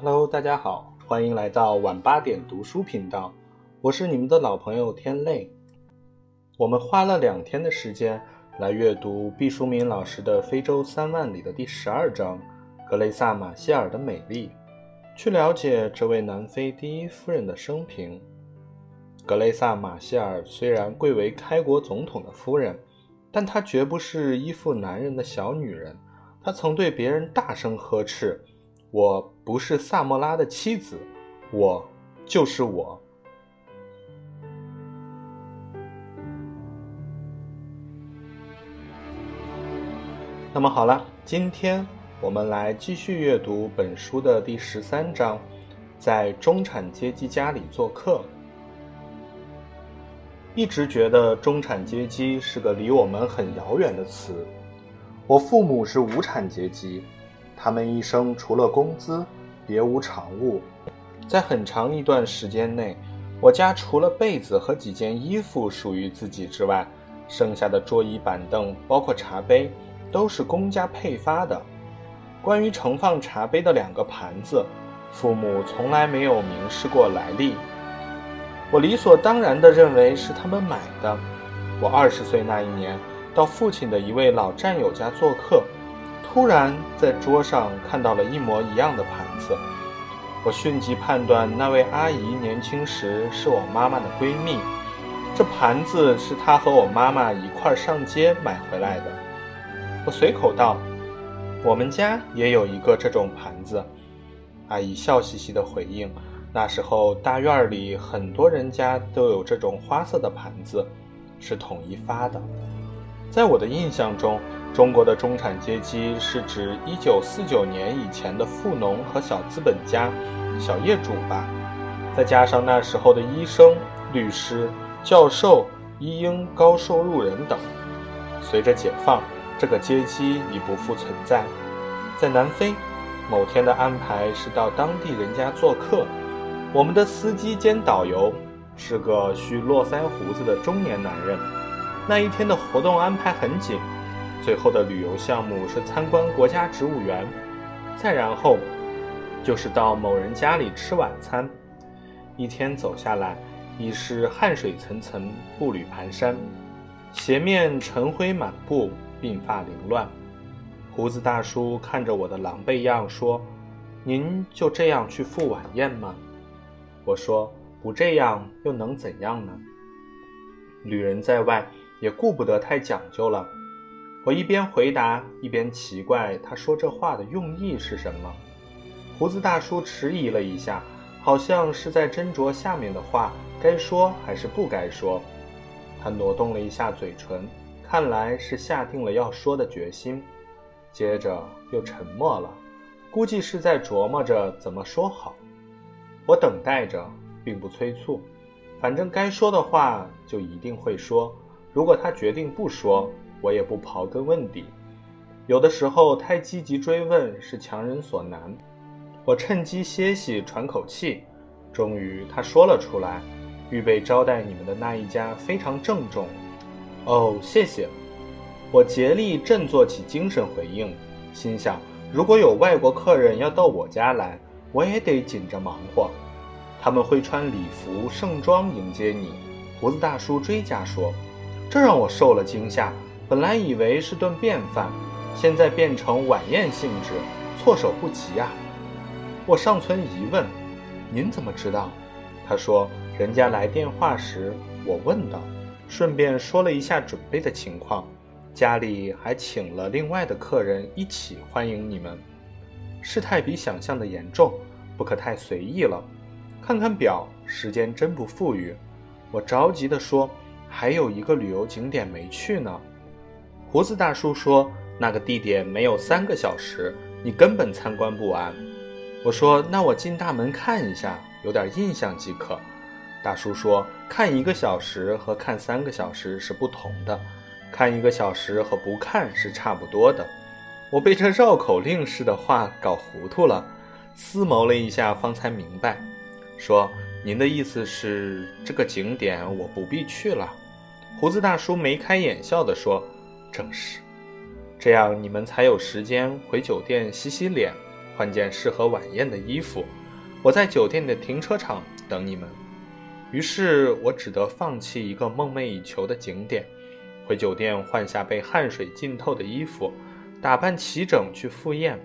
Hello，大家好，欢迎来到晚八点读书频道，我是你们的老朋友天泪。我们花了两天的时间来阅读毕淑敏老师的《非洲三万里》的第十二章《格雷萨马歇尔的美丽》，去了解这位南非第一夫人的生平。格雷萨马歇尔虽然贵为开国总统的夫人，但她绝不是依附男人的小女人。她曾对别人大声呵斥：“我不是萨莫拉的妻子，我就是我。”那么好了，今天我们来继续阅读本书的第十三章，在中产阶级家里做客。一直觉得中产阶级是个离我们很遥远的词。我父母是无产阶级，他们一生除了工资，别无长物。在很长一段时间内，我家除了被子和几件衣服属于自己之外，剩下的桌椅板凳，包括茶杯，都是公家配发的。关于盛放茶杯的两个盘子，父母从来没有明示过来历。我理所当然地认为是他们买的。我二十岁那一年。到父亲的一位老战友家做客，突然在桌上看到了一模一样的盘子。我迅即判断那位阿姨年轻时是我妈妈的闺蜜，这盘子是她和我妈妈一块上街买回来的。我随口道：“我们家也有一个这种盘子。”阿姨笑嘻嘻地回应：“那时候大院里很多人家都有这种花色的盘子，是统一发的。”在我的印象中，中国的中产阶级是指1949年以前的富农和小资本家、小业主吧，再加上那时候的医生、律师、教授、医英、高收入人等。随着解放，这个阶级已不复存在。在南非，某天的安排是到当地人家做客，我们的司机兼导游是个蓄络腮胡子的中年男人。那一天的活动安排很紧，最后的旅游项目是参观国家植物园，再然后就是到某人家里吃晚餐。一天走下来，已是汗水涔涔，步履蹒跚，鞋面尘灰满布，鬓发凌乱。胡子大叔看着我的狼狈样说：“您就这样去赴晚宴吗？”我说：“不这样又能怎样呢？”旅人在外。也顾不得太讲究了。我一边回答，一边奇怪他说这话的用意是什么。胡子大叔迟疑了一下，好像是在斟酌下面的话该说还是不该说。他挪动了一下嘴唇，看来是下定了要说的决心。接着又沉默了，估计是在琢磨着怎么说好。我等待着，并不催促，反正该说的话就一定会说。如果他决定不说，我也不刨根问底。有的时候太积极追问是强人所难。我趁机歇息喘口气。终于他说了出来：“预备招待你们的那一家非常郑重。”哦，谢谢。我竭力振作起精神回应，心想：如果有外国客人要到我家来，我也得紧着忙活。他们会穿礼服盛装迎接你。胡子大叔追加说。这让我受了惊吓，本来以为是顿便饭，现在变成晚宴性质，措手不及啊！我尚存疑问，您怎么知道？他说：“人家来电话时，我问的，顺便说了一下准备的情况，家里还请了另外的客人一起欢迎你们。事态比想象的严重，不可太随意了。看看表，时间真不富裕。”我着急地说。还有一个旅游景点没去呢，胡子大叔说那个地点没有三个小时，你根本参观不完。我说那我进大门看一下，有点印象即可。大叔说看一个小时和看三个小时是不同的，看一个小时和不看是差不多的。我被这绕口令似的话搞糊涂了，思谋了一下方才明白，说。您的意思是这个景点我不必去了？胡子大叔眉开眼笑地说：“正是，这样你们才有时间回酒店洗洗脸，换件适合晚宴的衣服。我在酒店的停车场等你们。”于是我只得放弃一个梦寐以求的景点，回酒店换下被汗水浸透的衣服，打扮齐整去赴宴。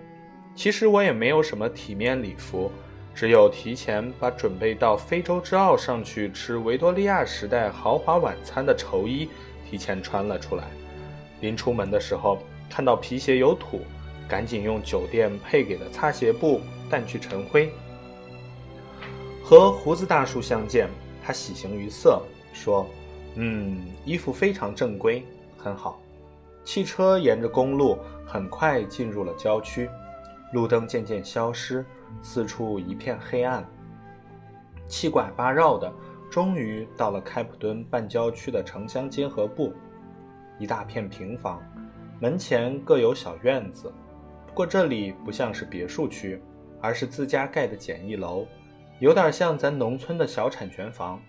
其实我也没有什么体面礼服，只有提前把准备到非洲之奥上去吃维多利亚时代豪华晚餐的绸衣提前穿了出来。临出门的时候，看到皮鞋有土，赶紧用酒店配给的擦鞋布掸去尘灰。和胡子大叔相见。他喜形于色，说：“嗯，衣服非常正规，很好。”汽车沿着公路很快进入了郊区，路灯渐渐消失，四处一片黑暗。七拐八绕的，终于到了开普敦半郊区的城乡结合部，一大片平房，门前各有小院子。不过这里不像是别墅区，而是自家盖的简易楼。有点像咱农村的小产权房，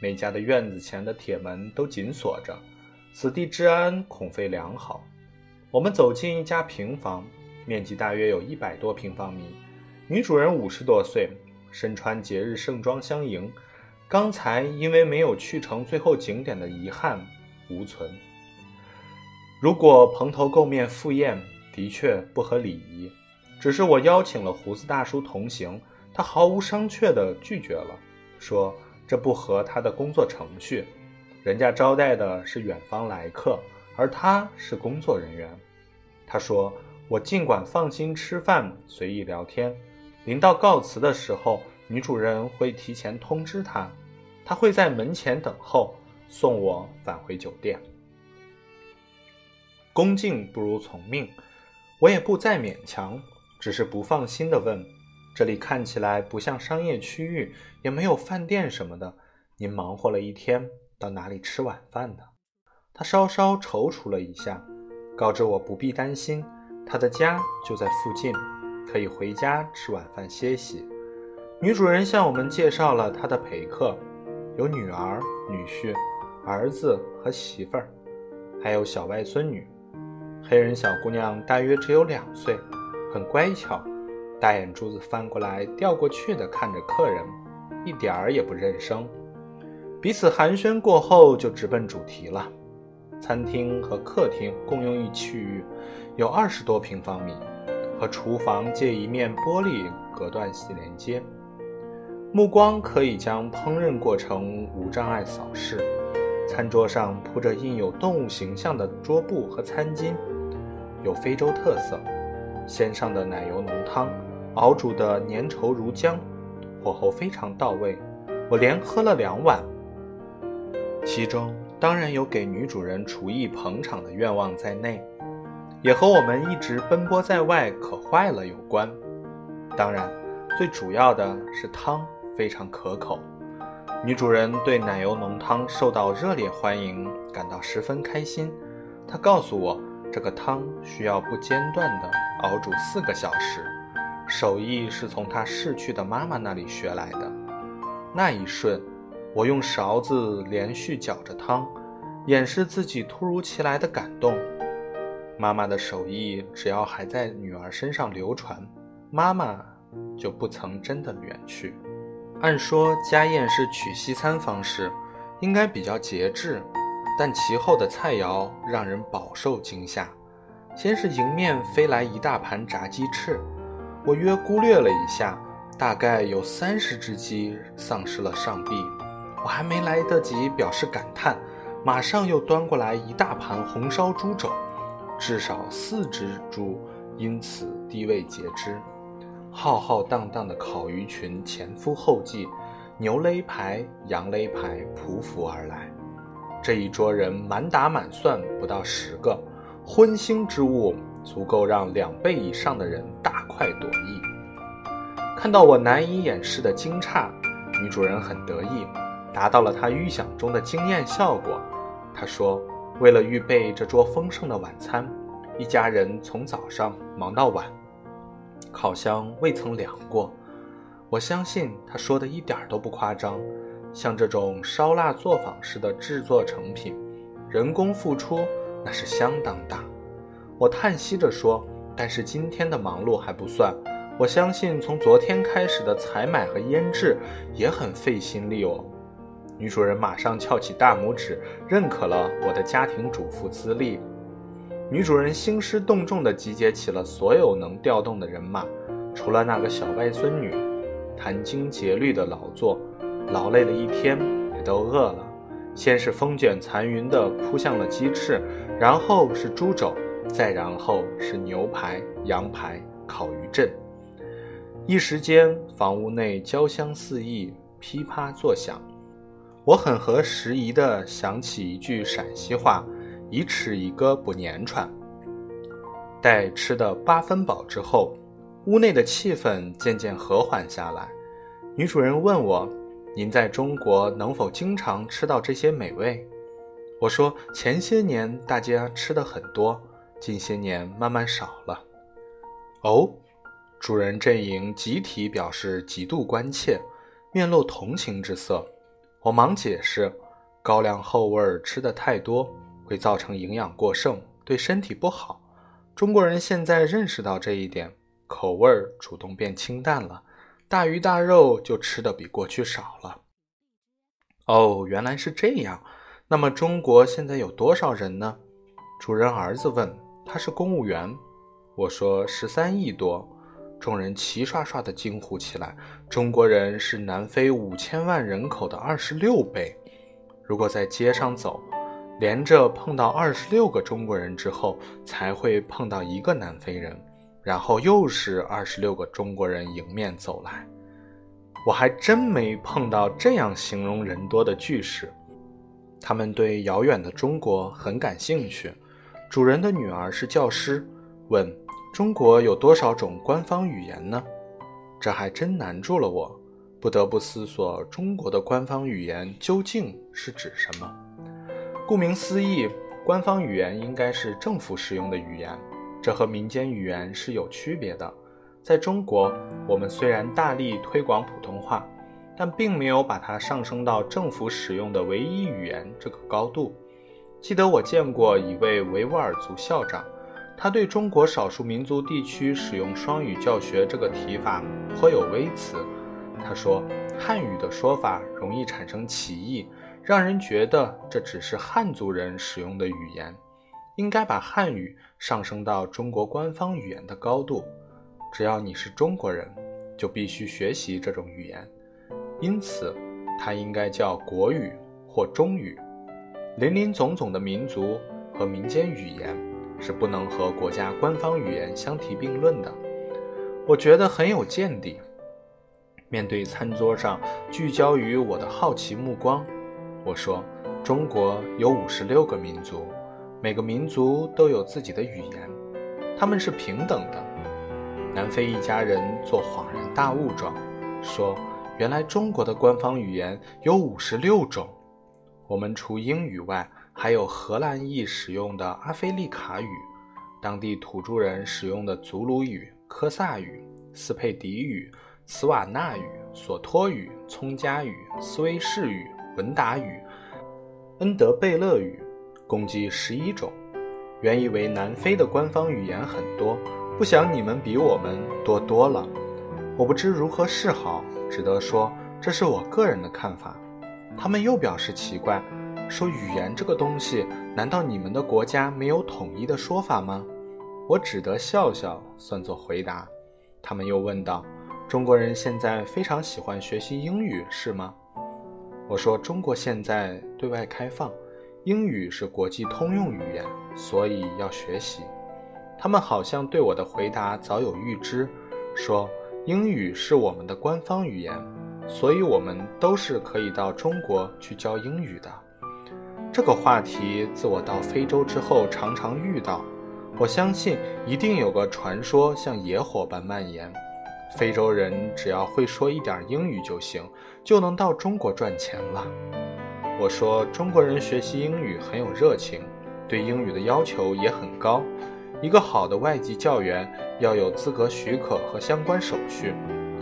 每家的院子前的铁门都紧锁着，此地治安恐非良好。我们走进一家平房，面积大约有一百多平方米。女主人五十多岁，身穿节日盛装相迎。刚才因为没有去成最后景点的遗憾无存。如果蓬头垢面赴宴，的确不合礼仪。只是我邀请了胡子大叔同行。他毫无商榷地拒绝了，说这不合他的工作程序。人家招待的是远方来客，而他是工作人员。他说：“我尽管放心吃饭，随意聊天。临到告辞的时候，女主人会提前通知他，他会在门前等候，送我返回酒店。恭敬不如从命，我也不再勉强，只是不放心地问。”这里看起来不像商业区域，也没有饭店什么的。您忙活了一天，到哪里吃晚饭呢？他稍稍踌躇了一下，告知我不必担心，他的家就在附近，可以回家吃晚饭歇息。女主人向我们介绍了她的陪客，有女儿、女婿、儿子和媳妇儿，还有小外孙女。黑人小姑娘大约只有两岁，很乖巧。大眼珠子翻过来调过去的看着客人，一点儿也不认生。彼此寒暄过后，就直奔主题了。餐厅和客厅共用一区域，有二十多平方米，和厨房借一面玻璃隔断系连接。目光可以将烹饪过程无障碍扫视。餐桌上铺着印有动物形象的桌布和餐巾，有非洲特色，鲜上的奶油浓汤。熬煮的粘稠如浆，火候非常到位，我连喝了两碗。其中当然有给女主人厨艺捧场的愿望在内，也和我们一直奔波在外渴坏了有关。当然，最主要的是汤非常可口。女主人对奶油浓汤受到热烈欢迎感到十分开心。她告诉我，这个汤需要不间断地熬煮四个小时。手艺是从他逝去的妈妈那里学来的。那一瞬，我用勺子连续搅着汤，掩饰自己突如其来的感动。妈妈的手艺只要还在女儿身上流传，妈妈就不曾真的远去。按说家宴是取西餐方式，应该比较节制，但其后的菜肴让人饱受惊吓。先是迎面飞来一大盘炸鸡翅。我约估略了一下，大概有三十只鸡丧失了上臂。我还没来得及表示感叹，马上又端过来一大盘红烧猪肘，至少四只猪因此低位截肢。浩浩荡荡的烤鱼群前赴后继，牛肋排、羊肋排匍匐而来。这一桌人满打满算不到十个，荤腥之物。足够让两倍以上的人大快朵颐。看到我难以掩饰的惊诧，女主人很得意，达到了她预想中的惊艳效果。她说：“为了预备这桌丰盛的晚餐，一家人从早上忙到晚，烤箱未曾凉过。”我相信她说的一点都不夸张。像这种烧腊作坊式的制作成品，人工付出那是相当大。我叹息着说：“但是今天的忙碌还不算，我相信从昨天开始的采买和腌制也很费心力哦。女主人马上翘起大拇指，认可了我的家庭主妇资历。女主人兴师动众地集结起了所有能调动的人马，除了那个小外孙女，殚精竭虑地劳作，劳累了一天，也都饿了。先是风卷残云地扑向了鸡翅，然后是猪肘，再然后是牛排、羊排、烤鱼阵。一时间，房屋内焦香四溢，噼啪作响。我很合时宜地想起一句陕西话：“一尺一个不粘串。”待吃得八分饱之后，屋内的气氛渐渐和缓下来。女主人问我：“您在中国能否经常吃到这些美味？”我说：“前些年大家吃的很多，近些年慢慢少了。”哦，主人阵营集体表示极度关切，面露同情之色。我忙解释，高粱厚味儿吃的太多会造成营养过剩，对身体不好。中国人现在认识到这一点，口味儿主动变清淡了，大鱼大肉就吃的比过去少了。哦，原来是这样。那么中国现在有多少人呢？主人儿子问。他是公务员。我说十三亿多。众人齐刷刷地惊呼起来：“中国人是南非五千万人口的二十六倍。如果在街上走，连着碰到二十六个中国人之后，才会碰到一个南非人，然后又是二十六个中国人迎面走来。我还真没碰到这样形容人多的句式。他们对遥远的中国很感兴趣。主人的女儿是教师，问。”中国有多少种官方语言呢？这还真难住了我，不得不思索中国的官方语言究竟是指什么。顾名思义，官方语言应该是政府使用的语言，这和民间语言是有区别的。在中国，我们虽然大力推广普通话，但并没有把它上升到政府使用的唯一语言这个高度。记得我见过一位维吾尔族校长。他对中国少数民族地区使用双语教学这个提法颇有微词。他说，汉语的说法容易产生歧义，让人觉得这只是汉族人使用的语言，应该把汉语上升到中国官方语言的高度。只要你是中国人，就必须学习这种语言，因此它应该叫国语或中语。林林总总的民族和民间语言。是不能和国家官方语言相提并论的，我觉得很有见地。面对餐桌上聚焦于我的好奇目光，我说：“中国有五十六个民族，每个民族都有自己的语言，他们是平等的。”南非一家人做恍然大悟状，说：“原来中国的官方语言有五十六种，我们除英语外。”还有荷兰裔使用的阿非利卡语，当地土著人使用的祖鲁语、科萨语、斯佩迪语、茨瓦纳语、索托语、葱加语、斯威士语、文达语、恩德贝勒语，共计十一种。原以为南非的官方语言很多，不想你们比我们多多了。我不知如何是好，只得说这是我个人的看法。他们又表示奇怪。说语言这个东西，难道你们的国家没有统一的说法吗？我只得笑笑，算作回答。他们又问道：“中国人现在非常喜欢学习英语，是吗？”我说：“中国现在对外开放，英语是国际通用语言，所以要学习。”他们好像对我的回答早有预知，说：“英语是我们的官方语言，所以我们都是可以到中国去教英语的。”这个话题自我到非洲之后常常遇到，我相信一定有个传说像野火般蔓延。非洲人只要会说一点英语就行，就能到中国赚钱了。我说中国人学习英语很有热情，对英语的要求也很高。一个好的外籍教员要有资格许可和相关手续，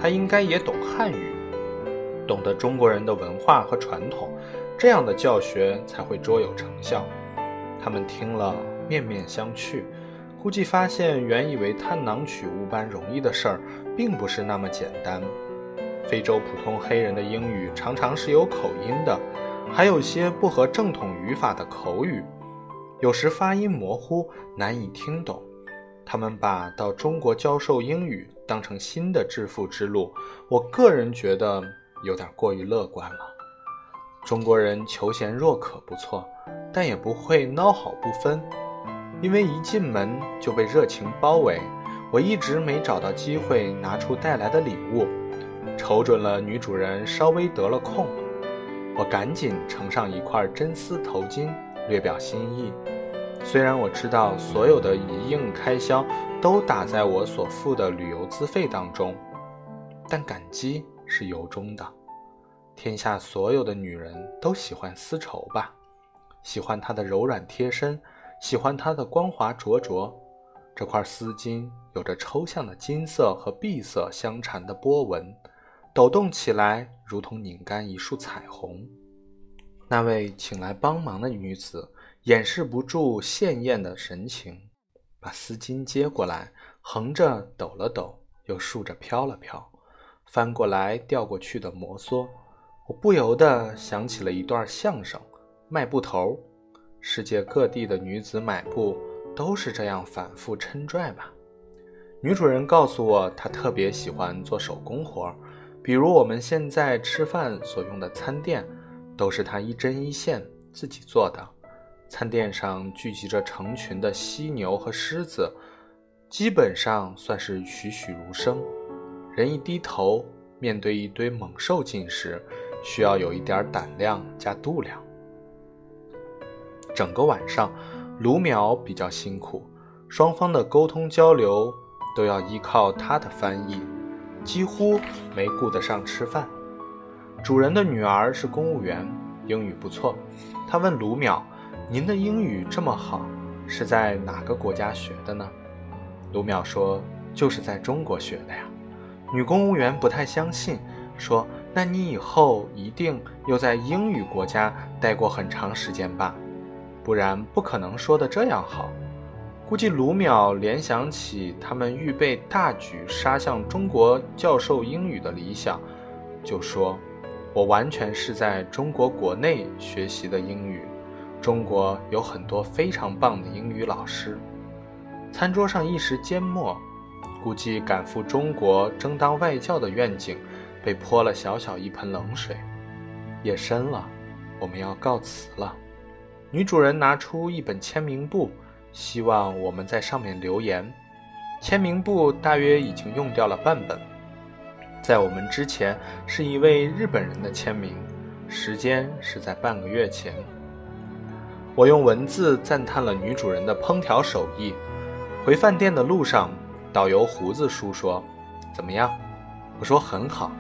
他应该也懂汉语，懂得中国人的文化和传统。这样的教学才会卓有成效。他们听了面面相觑，估计发现原以为探囊取物般容易的事儿，并不是那么简单。非洲普通黑人的英语常常是有口音的，还有些不合正统语法的口语，有时发音模糊，难以听懂。他们把到中国教授英语当成新的致富之路，我个人觉得有点过于乐观了。中国人求贤若渴不错，但也不会孬好不分，因为一进门就被热情包围。我一直没找到机会拿出带来的礼物。瞅准了女主人稍微得了空，我赶紧盛上一块真丝头巾，略表心意。虽然我知道所有的一应开销都打在我所付的旅游资费当中，但感激是由衷的。天下所有的女人都喜欢丝绸吧？喜欢它的柔软贴身，喜欢它的光滑灼灼。这块丝巾有着抽象的金色和碧色相缠的波纹。抖动起来，如同拧干一束彩虹。那位请来帮忙的女子掩饰不住艳艳的神情，把丝巾接过来，横着抖了抖，又竖着飘了飘，翻过来调过去的摩挲。我不由得想起了一段相声：卖布头。世界各地的女子买布都是这样反复抻拽吧？女主人告诉我，她特别喜欢做手工活儿。比如我们现在吃饭所用的餐垫，都是他一针一线自己做的。餐垫上聚集着成群的犀牛和狮子，基本上算是栩栩如生。人一低头，面对一堆猛兽进食，需要有一点胆量加度量。整个晚上，卢淼比较辛苦，双方的沟通交流都要依靠他的翻译。几乎没顾得上吃饭。主人的女儿是公务员，英语不错。他问卢淼：“您的英语这么好，是在哪个国家学的呢？”卢淼说：“就是在中国学的呀。”女公务员不太相信，说：“那你以后一定又在英语国家待过很长时间吧？不然不可能说的这样好。”估计卢淼联想起他们预备大举杀向中国教授英语的理想，就说：“我完全是在中国国内学习的英语，中国有很多非常棒的英语老师。”餐桌上一时缄默，估计赶赴中国争当外教的愿景被泼了小小一盆冷水。夜深了，我们要告辞了。女主人拿出一本签名簿。希望我们在上面留言。签名簿大约已经用掉了半本，在我们之前是一位日本人的签名，时间是在半个月前。我用文字赞叹了女主人的烹调手艺。回饭店的路上，导游胡子叔说：“怎么样？”我说：“很好。”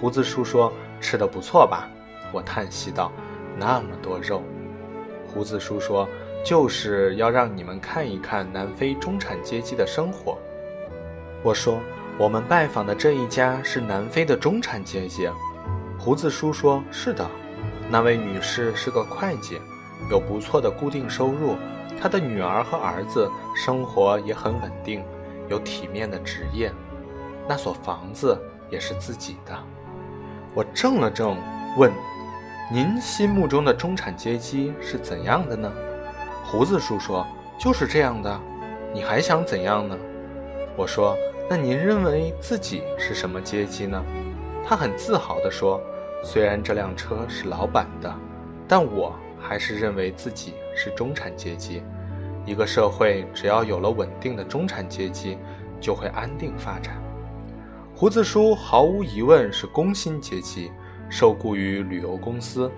胡子叔说：“吃的不错吧？”我叹息道：“那么多肉。”胡子叔说。就是要让你们看一看南非中产阶级的生活。我说，我们拜访的这一家是南非的中产阶级。胡子叔说：“是的，那位女士是个会计，有不错的固定收入。她的女儿和儿子生活也很稳定，有体面的职业。那所房子也是自己的。”我怔了怔，问：“您心目中的中产阶级是怎样的呢？”胡子叔说：“就是这样的，你还想怎样呢？”我说：“那您认为自己是什么阶级呢？”他很自豪地说：“虽然这辆车是老板的，但我还是认为自己是中产阶级。一个社会只要有了稳定的中产阶级，就会安定发展。”胡子叔毫无疑问是工薪阶级，受雇于旅游公司。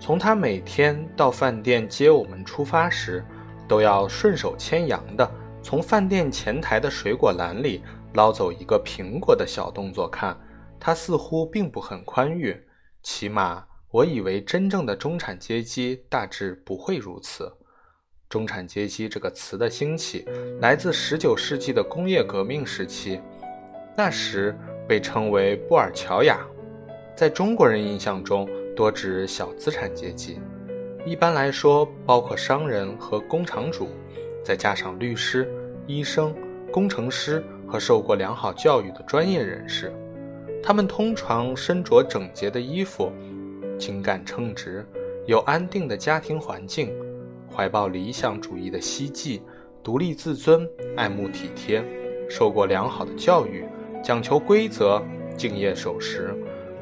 从他每天到饭店接我们出发时，都要顺手牵羊的从饭店前台的水果篮里捞走一个苹果的小动作看，他似乎并不很宽裕。起码我以为真正的中产阶级大致不会如此。中产阶级这个词的兴起来自19世纪的工业革命时期，那时被称为布尔乔亚，在中国人印象中。多指小资产阶级，一般来说包括商人和工厂主，再加上律师、医生、工程师、和受过良好教育的专业人士。他们通常身着整洁的衣服，精干称职，有安定的家庭环境，怀抱理想主义的希冀，独立自尊，爱慕体贴，受过良好的教育，讲求规则，敬业守时，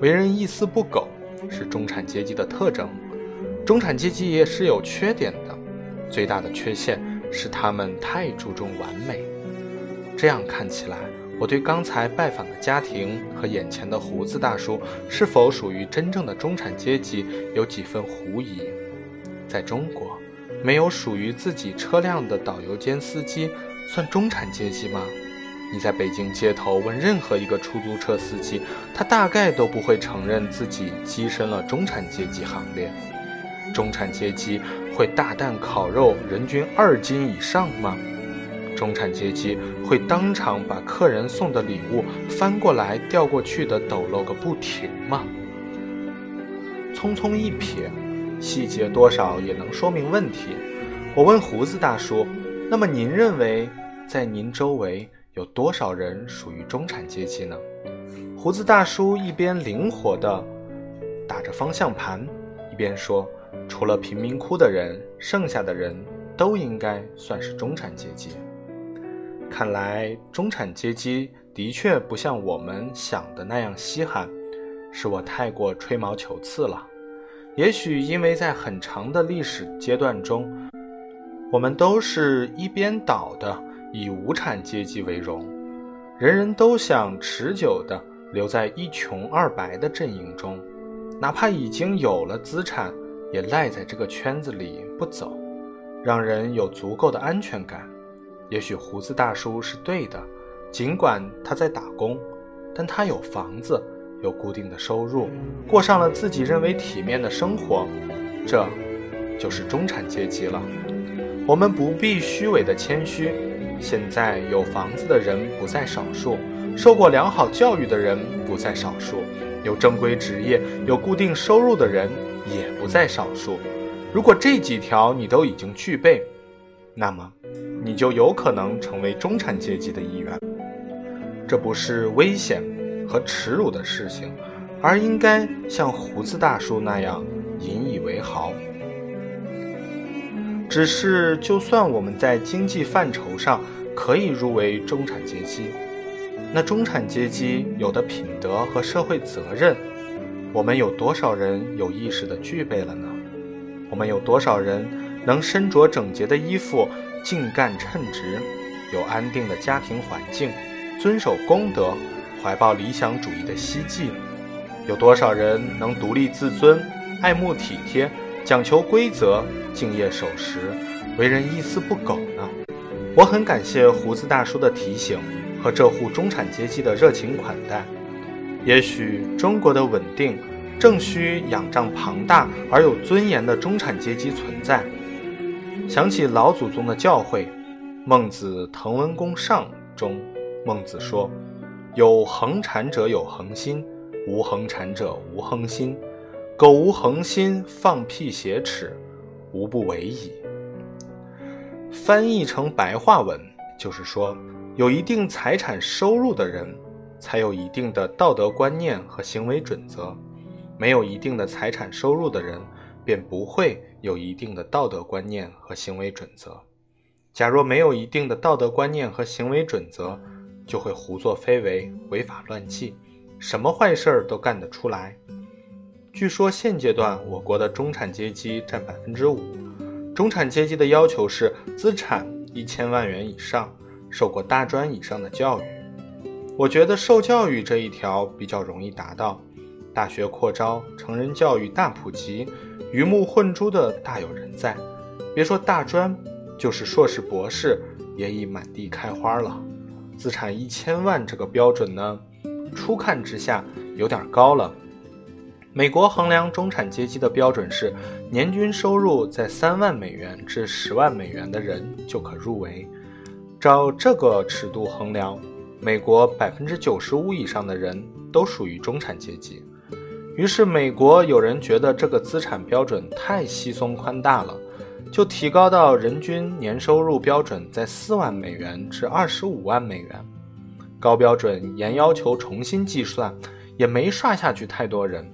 为人一丝不苟，是中产阶级的特征。中产阶级也是有缺点的，最大的缺陷是他们太注重完美。这样看起来。我对刚才拜访的家庭和眼前的胡子大叔是否属于真正的中产阶级有几分狐疑。在中国，没有属于自己车辆的导游兼司机，算中产阶级吗？你在北京街头问任何一个出租车司机，他大概都不会承认自己跻身了中产阶级行列。中产阶级会大啖烤肉，人均二斤以上吗？中产阶级会当场把客人送的礼物翻过来、调过去的抖搂个不停吗？匆匆一瞥，细节多少也能说明问题。我问胡子大叔：“那么您认为，在您周围有多少人属于中产阶级呢？”胡子大叔一边灵活地打着方向盘，一边说：“除了贫民窟的人，剩下的人都应该算是中产阶级。”看来中产阶级的确不像我们想的那样稀罕，是我太过吹毛求疵了。也许因为在很长的历史阶段中，我们都是一边倒的以无产阶级为荣，人人都想持久的留在一穷二白的阵营中，哪怕已经有了资产，也赖在这个圈子里不走，让人有足够的安全感。也许胡子大叔是对的，尽管他在打工，但他有房子，有固定的收入，过上了自己认为体面的生活，这，就是中产阶级了。我们不必虚伪的谦虚。现在有房子的人不在少数，受过良好教育的人不在少数，有正规职业、有固定收入的人也不在少数。如果这几条你都已经具备，那么。你就有可能成为中产阶级的一员，这不是危险和耻辱的事情，而应该像胡子大叔那样引以为豪。只是，就算我们在经济范畴上可以入围中产阶级，那中产阶级有的品德和社会责任，我们有多少人有意识的具备了呢？我们有多少人能身着整洁的衣服？尽干称职，有安定的家庭环境，遵守公德，怀抱理想主义的希冀，有多少人能独立自尊，爱慕体贴，讲求规则，敬业守时，为人一丝不苟呢？我很感谢胡子大叔的提醒和这户中产阶级的热情款待。也许中国的稳定，正需仰仗庞大而有尊严的中产阶级存在。想起老祖宗的教诲，《孟子滕文公上》中，孟子说：“有恒产者有恒心，无恒产者无恒心。苟无恒心，放屁挟耻，无不为矣。”翻译成白话文就是说，有一定财产收入的人，才有一定的道德观念和行为准则；没有一定的财产收入的人，便不会有一定的道德观念和行为准则。假若没有一定的道德观念和行为准则，就会胡作非为、违法乱纪，什么坏事儿都干得出来。据说现阶段我国的中产阶级占百分之五，中产阶级的要求是资产一千万元以上，受过大专以上的教育。我觉得受教育这一条比较容易达到，大学扩招，成人教育大普及。鱼目混珠的大有人在，别说大专，就是硕士、博士也已满地开花了。资产一千万这个标准呢，初看之下有点高了。美国衡量中产阶级的标准是，年均收入在三万美元至十万美元的人就可入围。照这个尺度衡量，美国百分之九十五以上的人都属于中产阶级。于是，美国有人觉得这个资产标准太稀松宽大了，就提高到人均年收入标准在四万美元至二十五万美元。高标准严要求重新计算，也没刷下去太多人。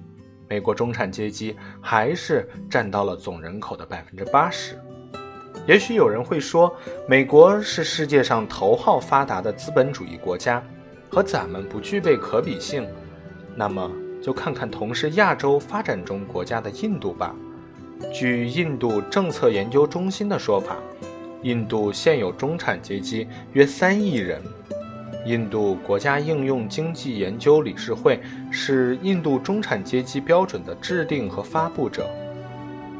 美国中产阶级还是占到了总人口的百分之八十。也许有人会说，美国是世界上头号发达的资本主义国家，和咱们不具备可比性。那么，就看看同是亚洲发展中国家的印度吧。据印度政策研究中心的说法，印度现有中产阶级约三亿人。印度国家应用经济研究理事会是印度中产阶级标准的制定和发布者，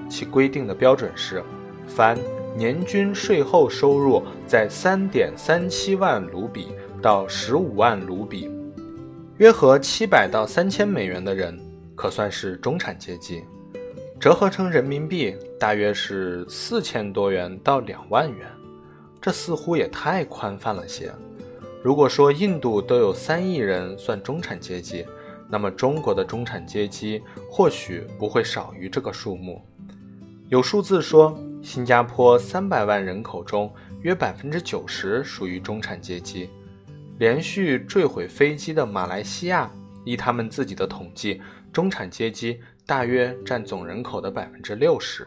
其规定的标准是：凡年均税后收入在三点三七万卢比到十五万卢比，约合七百到三千美元的人，可算是中产阶级。折合成人民币，大约是四千多元到两万元，这似乎也太宽泛了些。如果说印度都有三亿人算中产阶级，那么中国的中产阶级或许不会少于这个数目。有数字说，新加坡三百万人口中，约百分之九十属于中产阶级。连续坠毁飞机的马来西亚，依他们自己的统计，中产阶级。大约占总人口的百分之六十。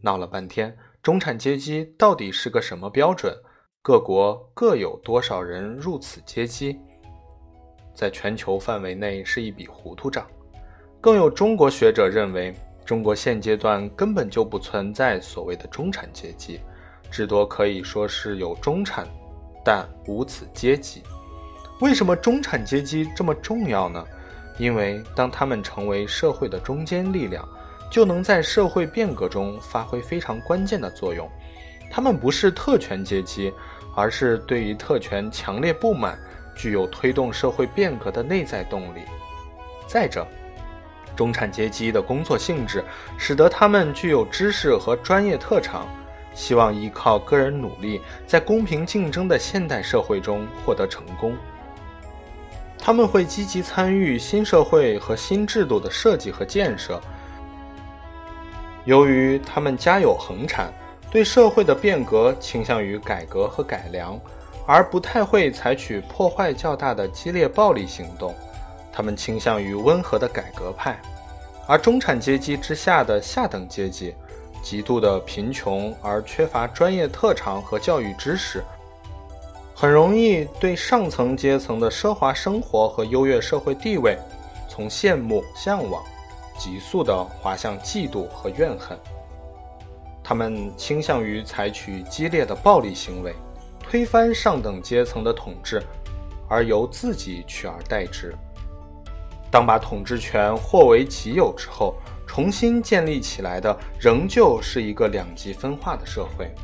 闹了半天，中产阶级到底是个什么标准？各国各有多少人入此阶级？在全球范围内是一笔糊涂账。更有中国学者认为，中国现阶段根本就不存在所谓的中产阶级，至多可以说是有中产，但无此阶级。为什么中产阶级这么重要呢？因为当他们成为社会的中坚力量，就能在社会变革中发挥非常关键的作用。他们不是特权阶级，而是对于特权强烈不满，具有推动社会变革的内在动力。再者，中产阶级的工作性质使得他们具有知识和专业特长，希望依靠个人努力，在公平竞争的现代社会中获得成功。他们会积极参与新社会和新制度的设计和建设。由于他们家有恒产，对社会的变革倾向于改革和改良，而不太会采取破坏较大的激烈暴力行动。他们倾向于温和的改革派。而中产阶级之下的下等阶级，极度的贫穷而缺乏专业特长和教育知识。很容易对上层阶层的奢华生活和优越社会地位，从羡慕向往，急速地滑向嫉妒和怨恨。他们倾向于采取激烈的暴力行为，推翻上等阶层的统治，而由自己取而代之。当把统治权获为己有之后，重新建立起来的仍旧是一个两极分化的社会。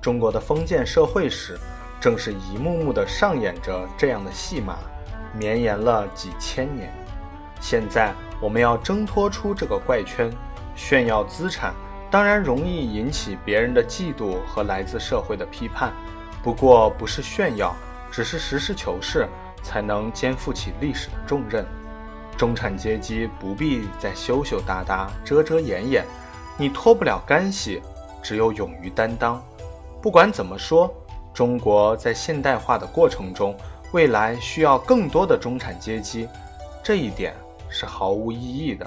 中国的封建社会史。正是一幕幕的上演着这样的戏码，绵延了几千年。现在我们要挣脱出这个怪圈，炫耀资产，当然容易引起别人的嫉妒和来自社会的批判。不过不是炫耀，只是实事求是，才能肩负起历史的重任。中产阶级不必再羞羞答答、遮遮掩掩，你脱不了干系，只有勇于担当。不管怎么说。中国在现代化的过程中，未来需要更多的中产阶级，这一点是毫无意义的。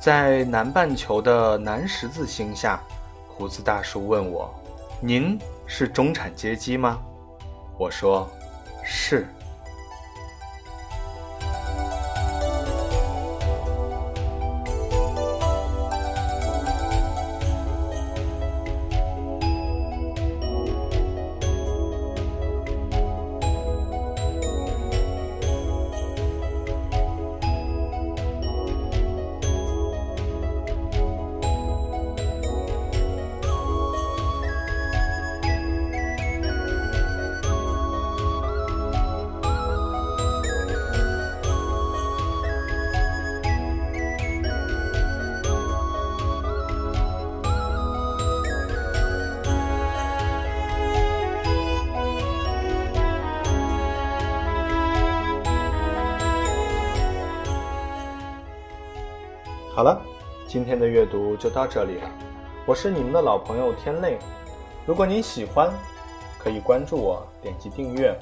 在南半球的南十字星下，胡子大叔问我：“您是中产阶级吗？”我说：“是。”今天的阅读就到这里了。我是你们的老朋友天泪。如果您喜欢，可以关注我，点击订阅。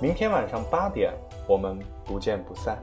明天晚上八点，我们不见不散。